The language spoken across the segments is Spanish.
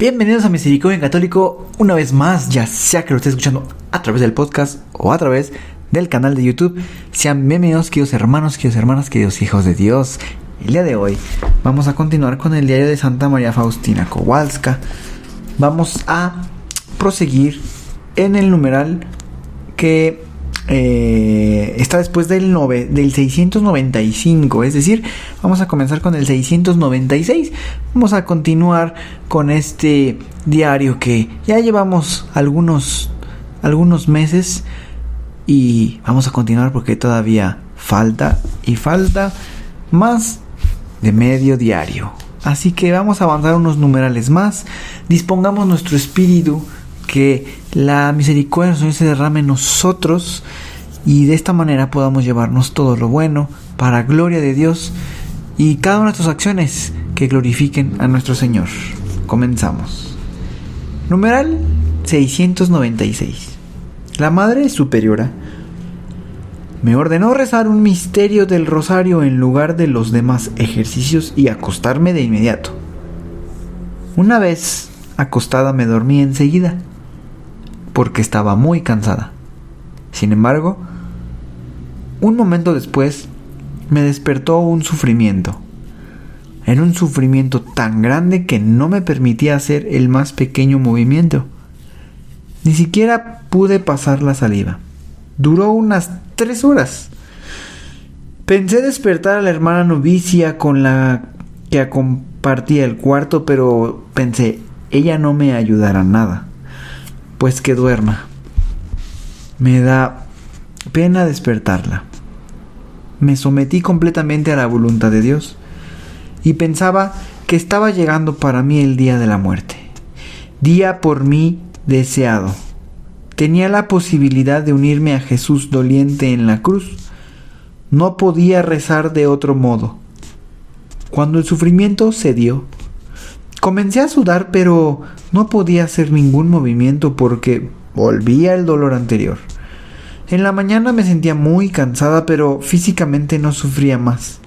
Bienvenidos a Misericordia en Católico una vez más, ya sea que lo esté escuchando a través del podcast o a través del canal de YouTube. Sean bienvenidos, queridos hermanos, queridos hermanas, queridos hijos de Dios. El día de hoy vamos a continuar con el diario de Santa María Faustina Kowalska. Vamos a proseguir en el numeral que eh, está después del, del 695, es decir, vamos a comenzar con el 696. Vamos a continuar con este diario que ya llevamos algunos, algunos meses y vamos a continuar porque todavía falta y falta más de medio diario. Así que vamos a avanzar unos numerales más, dispongamos nuestro espíritu que la misericordia del se derrame en nosotros y de esta manera podamos llevarnos todo lo bueno para gloria de Dios y cada una de nuestras acciones que glorifiquen a nuestro Señor. Comenzamos. Numeral 696. La Madre Superiora me ordenó rezar un misterio del rosario en lugar de los demás ejercicios y acostarme de inmediato. Una vez acostada me dormí enseguida porque estaba muy cansada. Sin embargo, un momento después me despertó un sufrimiento. Era un sufrimiento tan grande que no me permitía hacer el más pequeño movimiento. Ni siquiera pude pasar la saliva. Duró unas tres horas. Pensé despertar a la hermana novicia con la que compartía el cuarto, pero pensé, ella no me ayudará nada pues que duerma. Me da pena despertarla. Me sometí completamente a la voluntad de Dios y pensaba que estaba llegando para mí el día de la muerte, día por mí deseado. Tenía la posibilidad de unirme a Jesús doliente en la cruz. No podía rezar de otro modo. Cuando el sufrimiento cedió, Comencé a sudar, pero no podía hacer ningún movimiento porque volvía el dolor anterior. En la mañana me sentía muy cansada, pero físicamente no sufría más.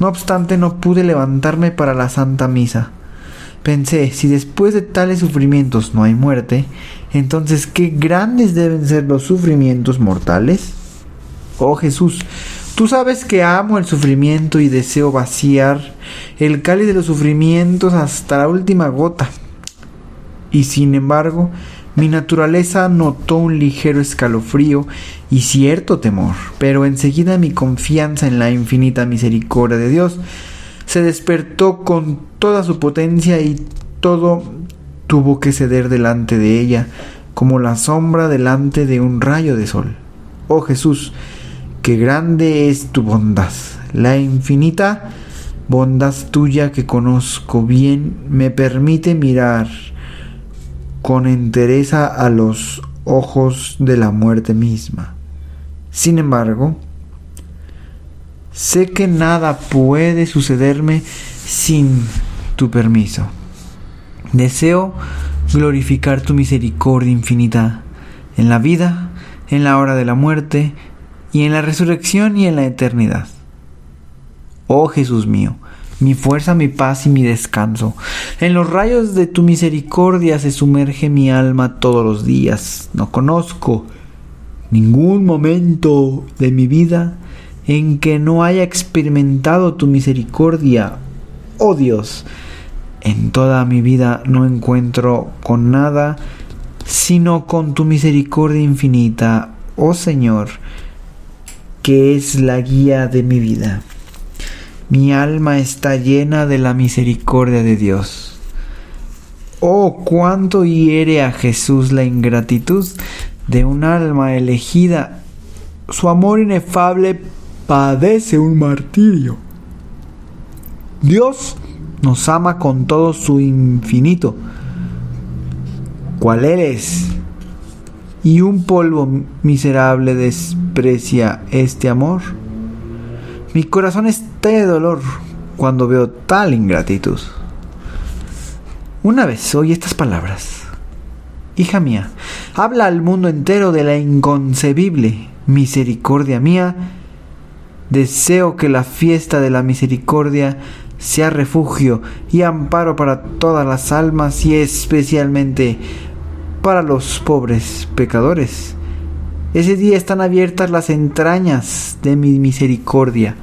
No obstante, no pude levantarme para la Santa Misa. Pensé, si después de tales sufrimientos no hay muerte, entonces qué grandes deben ser los sufrimientos mortales. Oh Jesús, Tú sabes que amo el sufrimiento y deseo vaciar el cáliz de los sufrimientos hasta la última gota. Y sin embargo, mi naturaleza notó un ligero escalofrío y cierto temor, pero enseguida mi confianza en la infinita misericordia de Dios se despertó con toda su potencia y todo tuvo que ceder delante de ella, como la sombra delante de un rayo de sol. Oh Jesús, Qué grande es tu bondad, la infinita bondad tuya que conozco bien me permite mirar con entereza a los ojos de la muerte misma. Sin embargo, sé que nada puede sucederme sin tu permiso. Deseo glorificar tu misericordia infinita en la vida, en la hora de la muerte, y en la resurrección y en la eternidad. Oh Jesús mío, mi fuerza, mi paz y mi descanso. En los rayos de tu misericordia se sumerge mi alma todos los días. No conozco ningún momento de mi vida en que no haya experimentado tu misericordia. Oh Dios, en toda mi vida no encuentro con nada sino con tu misericordia infinita. Oh Señor, que es la guía de mi vida. Mi alma está llena de la misericordia de Dios. Oh, cuánto hiere a Jesús la ingratitud de un alma elegida. Su amor inefable padece un martirio. Dios nos ama con todo su infinito, cual Él es, y un polvo miserable desprecia este amor. Mi corazón está de dolor cuando veo tal ingratitud. Una vez oí estas palabras. Hija mía, habla al mundo entero de la inconcebible misericordia mía. Deseo que la fiesta de la misericordia sea refugio y amparo para todas las almas y especialmente para los pobres pecadores. Ese día están abiertas las entrañas de mi misericordia.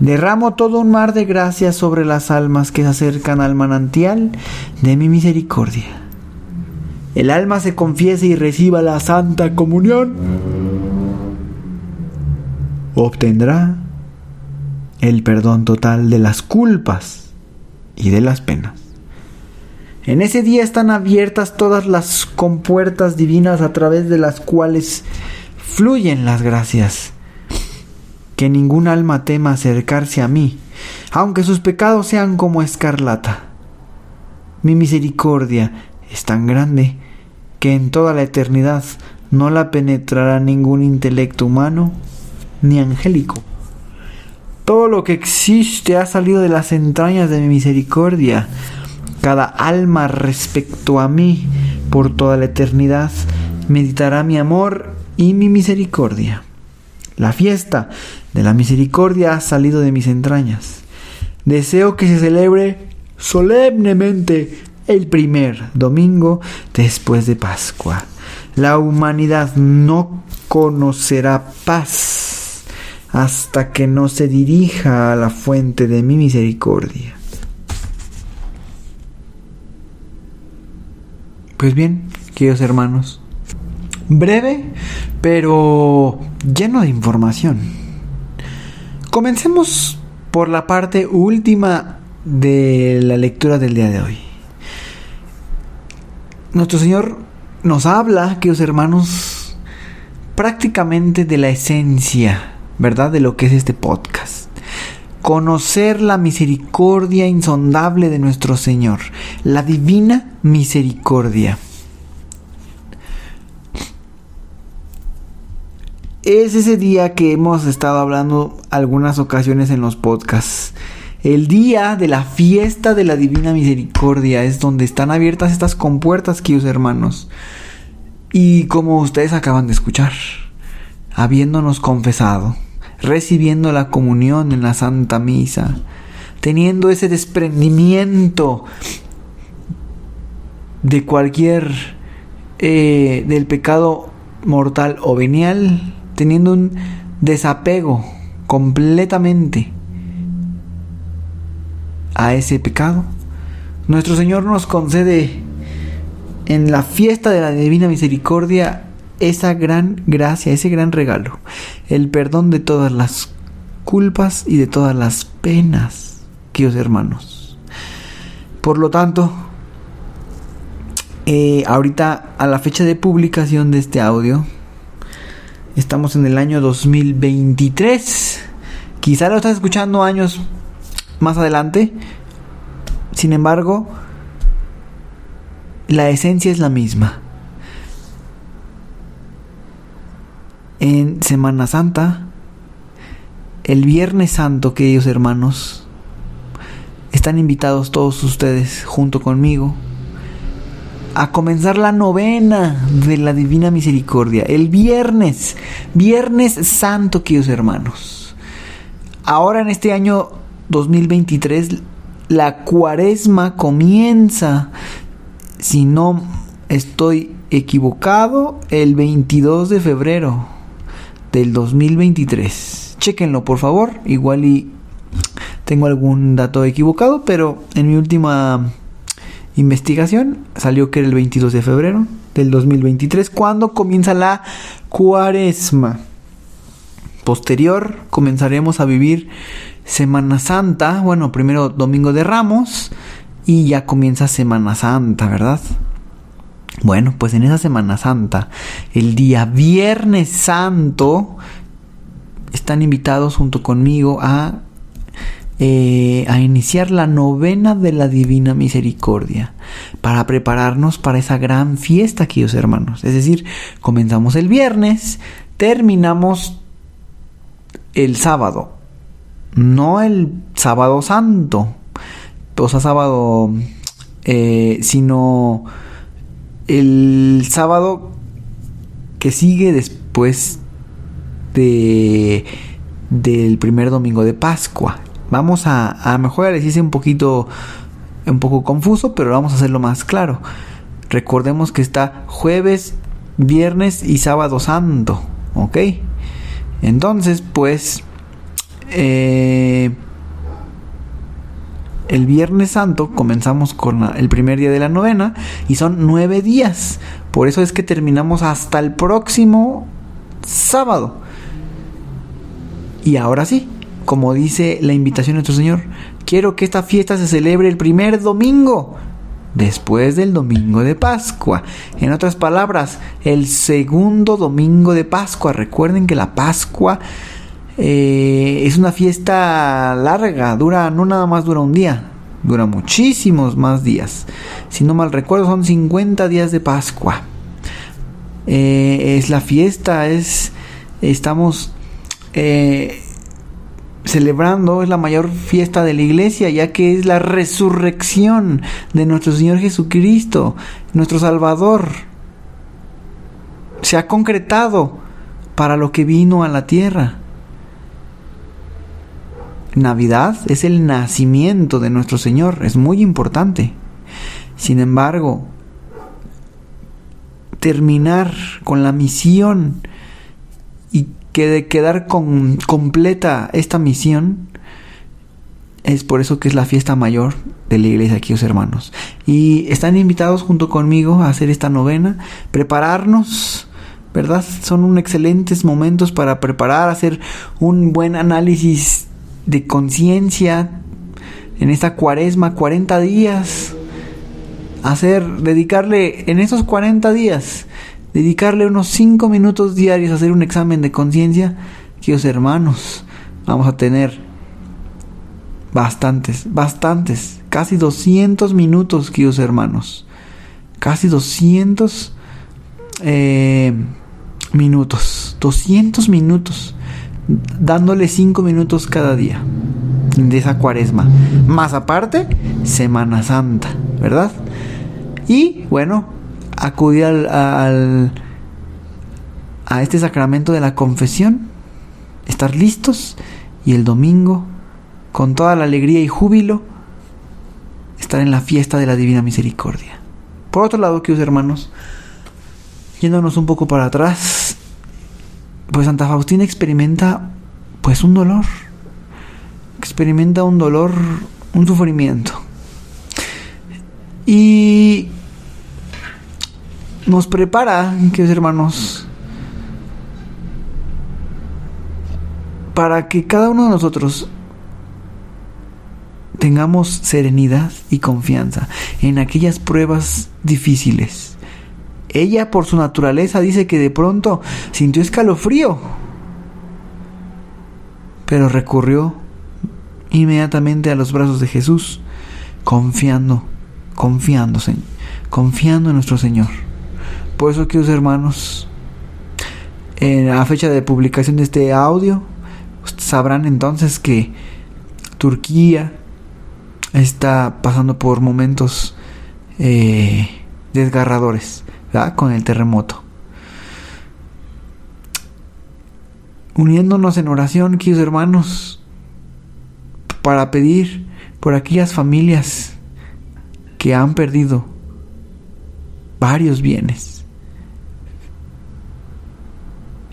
Derramo todo un mar de gracias sobre las almas que se acercan al manantial de mi misericordia. El alma se confiese y reciba la santa comunión. Obtendrá el perdón total de las culpas y de las penas. En ese día están abiertas todas las compuertas divinas a través de las cuales fluyen las gracias. Que ningún alma tema acercarse a mí, aunque sus pecados sean como escarlata. Mi misericordia es tan grande que en toda la eternidad no la penetrará ningún intelecto humano ni angélico. Todo lo que existe ha salido de las entrañas de mi misericordia cada alma respecto a mí por toda la eternidad meditará mi amor y mi misericordia. La fiesta de la misericordia ha salido de mis entrañas. Deseo que se celebre solemnemente el primer domingo después de Pascua. La humanidad no conocerá paz hasta que no se dirija a la fuente de mi misericordia. Pues bien, queridos hermanos, breve, pero lleno de información. Comencemos por la parte última de la lectura del día de hoy. Nuestro Señor nos habla, queridos hermanos, prácticamente de la esencia, ¿verdad? De lo que es este podcast conocer la misericordia insondable de nuestro Señor, la divina misericordia. Es ese día que hemos estado hablando algunas ocasiones en los podcasts. El día de la fiesta de la divina misericordia es donde están abiertas estas compuertas, queridos hermanos. Y como ustedes acaban de escuchar, habiéndonos confesado, recibiendo la comunión en la Santa Misa, teniendo ese desprendimiento de cualquier eh, del pecado mortal o venial, teniendo un desapego completamente a ese pecado. Nuestro Señor nos concede en la fiesta de la Divina Misericordia esa gran gracia, ese gran regalo, el perdón de todas las culpas y de todas las penas, queridos hermanos. Por lo tanto, eh, ahorita a la fecha de publicación de este audio, estamos en el año 2023. Quizá lo estás escuchando años más adelante. Sin embargo, la esencia es la misma. en Semana Santa, el Viernes Santo, queridos hermanos, están invitados todos ustedes junto conmigo a comenzar la novena de la Divina Misericordia. El viernes, Viernes Santo, queridos hermanos. Ahora en este año 2023, la cuaresma comienza, si no estoy equivocado, el 22 de febrero del 2023. Chequenlo por favor, igual y tengo algún dato equivocado, pero en mi última investigación salió que era el 22 de febrero del 2023 cuando comienza la cuaresma. Posterior comenzaremos a vivir Semana Santa, bueno, primero Domingo de Ramos y ya comienza Semana Santa, ¿verdad? Bueno, pues en esa Semana Santa, el día Viernes Santo, están invitados junto conmigo a eh, a iniciar la novena de la Divina Misericordia para prepararnos para esa gran fiesta, queridos hermanos. Es decir, comenzamos el viernes, terminamos el sábado, no el sábado santo, o sea, sábado, eh, sino el sábado que sigue después de del primer domingo de Pascua. Vamos a, a les hice un poquito, un poco confuso, pero vamos a hacerlo más claro. Recordemos que está jueves, viernes y sábado santo, ¿ok? Entonces, pues, eh, el Viernes Santo comenzamos con el primer día de la novena y son nueve días. Por eso es que terminamos hasta el próximo sábado. Y ahora sí, como dice la invitación de nuestro Señor, quiero que esta fiesta se celebre el primer domingo después del domingo de Pascua. En otras palabras, el segundo domingo de Pascua. Recuerden que la Pascua eh, es una fiesta larga, dura, no nada más dura un día, dura muchísimos más días. Si no mal recuerdo, son 50 días de Pascua. Eh, es la fiesta, es estamos eh, celebrando, es la mayor fiesta de la iglesia, ya que es la resurrección de nuestro Señor Jesucristo, nuestro Salvador. Se ha concretado para lo que vino a la tierra. Navidad es el nacimiento de nuestro Señor, es muy importante. Sin embargo, terminar con la misión que de quedar con completa esta misión es por eso que es la fiesta mayor de la iglesia aquí, hermanos. Y están invitados junto conmigo a hacer esta novena, prepararnos, ¿verdad? Son excelentes momentos para preparar, hacer un buen análisis de conciencia en esta cuaresma, 40 días. Hacer, dedicarle en esos 40 días dedicarle unos 5 minutos diarios a hacer un examen de conciencia, queridos hermanos, vamos a tener bastantes, bastantes, casi 200 minutos, queridos hermanos, casi 200 eh, minutos, 200 minutos, dándole 5 minutos cada día de esa cuaresma, más aparte, Semana Santa, ¿verdad? Y bueno, acudir al, a este sacramento de la confesión, estar listos y el domingo, con toda la alegría y júbilo, estar en la fiesta de la Divina Misericordia. Por otro lado, queridos hermanos, yéndonos un poco para atrás, pues Santa Faustina experimenta pues un dolor, experimenta un dolor, un sufrimiento. Y nos prepara, queridos hermanos, para que cada uno de nosotros tengamos serenidad y confianza en aquellas pruebas difíciles. Ella por su naturaleza dice que de pronto sintió escalofrío, pero recurrió inmediatamente a los brazos de Jesús, confiando, confiando, confiando en nuestro Señor. Por eso, queridos hermanos, en la fecha de publicación de este audio, sabrán entonces que Turquía está pasando por momentos eh, desgarradores con el terremoto. Uniéndonos en oración, queridos hermanos, para pedir por aquellas familias que han perdido varios bienes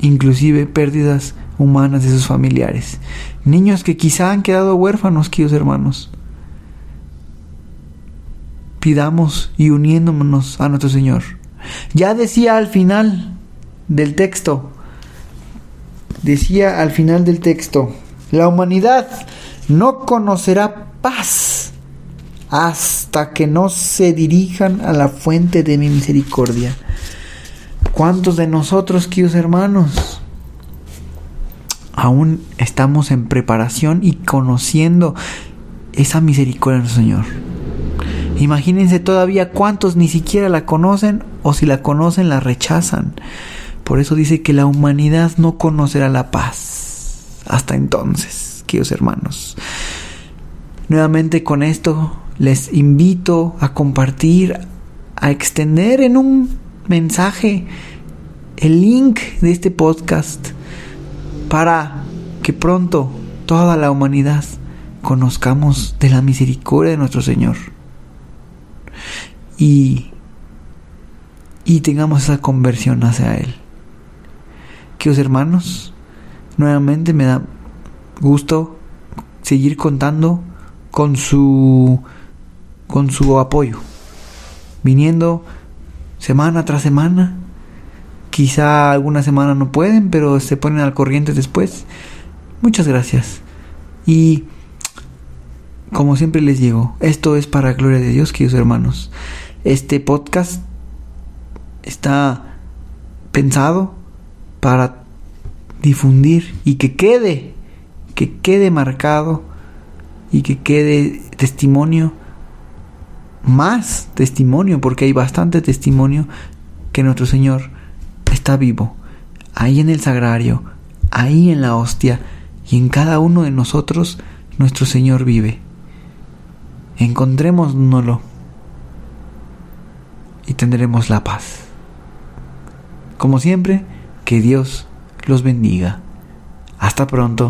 inclusive pérdidas humanas de sus familiares. Niños que quizá han quedado huérfanos, queridos hermanos. Pidamos y uniéndonos a nuestro Señor. Ya decía al final del texto, decía al final del texto, la humanidad no conocerá paz hasta que no se dirijan a la fuente de mi misericordia. ¿Cuántos de nosotros, queridos hermanos, aún estamos en preparación y conociendo esa misericordia de nuestro Señor. Imagínense todavía cuántos ni siquiera la conocen o si la conocen la rechazan. Por eso dice que la humanidad no conocerá la paz. Hasta entonces, queridos hermanos. Nuevamente con esto les invito a compartir, a extender en un mensaje el link de este podcast para que pronto toda la humanidad conozcamos de la misericordia de nuestro Señor y, y tengamos esa conversión hacia Él. Queridos hermanos, nuevamente me da gusto seguir contando con su con su apoyo, viniendo semana tras semana. Quizá alguna semana no pueden, pero se ponen al corriente después. Muchas gracias. Y como siempre les digo, esto es para gloria de Dios, queridos hermanos. Este podcast está pensado para difundir y que quede, que quede marcado y que quede testimonio, más testimonio, porque hay bastante testimonio que nuestro Señor está vivo, ahí en el sagrario, ahí en la hostia y en cada uno de nosotros nuestro Señor vive encontrémonoslo y tendremos la paz. Como siempre, que Dios los bendiga. Hasta pronto.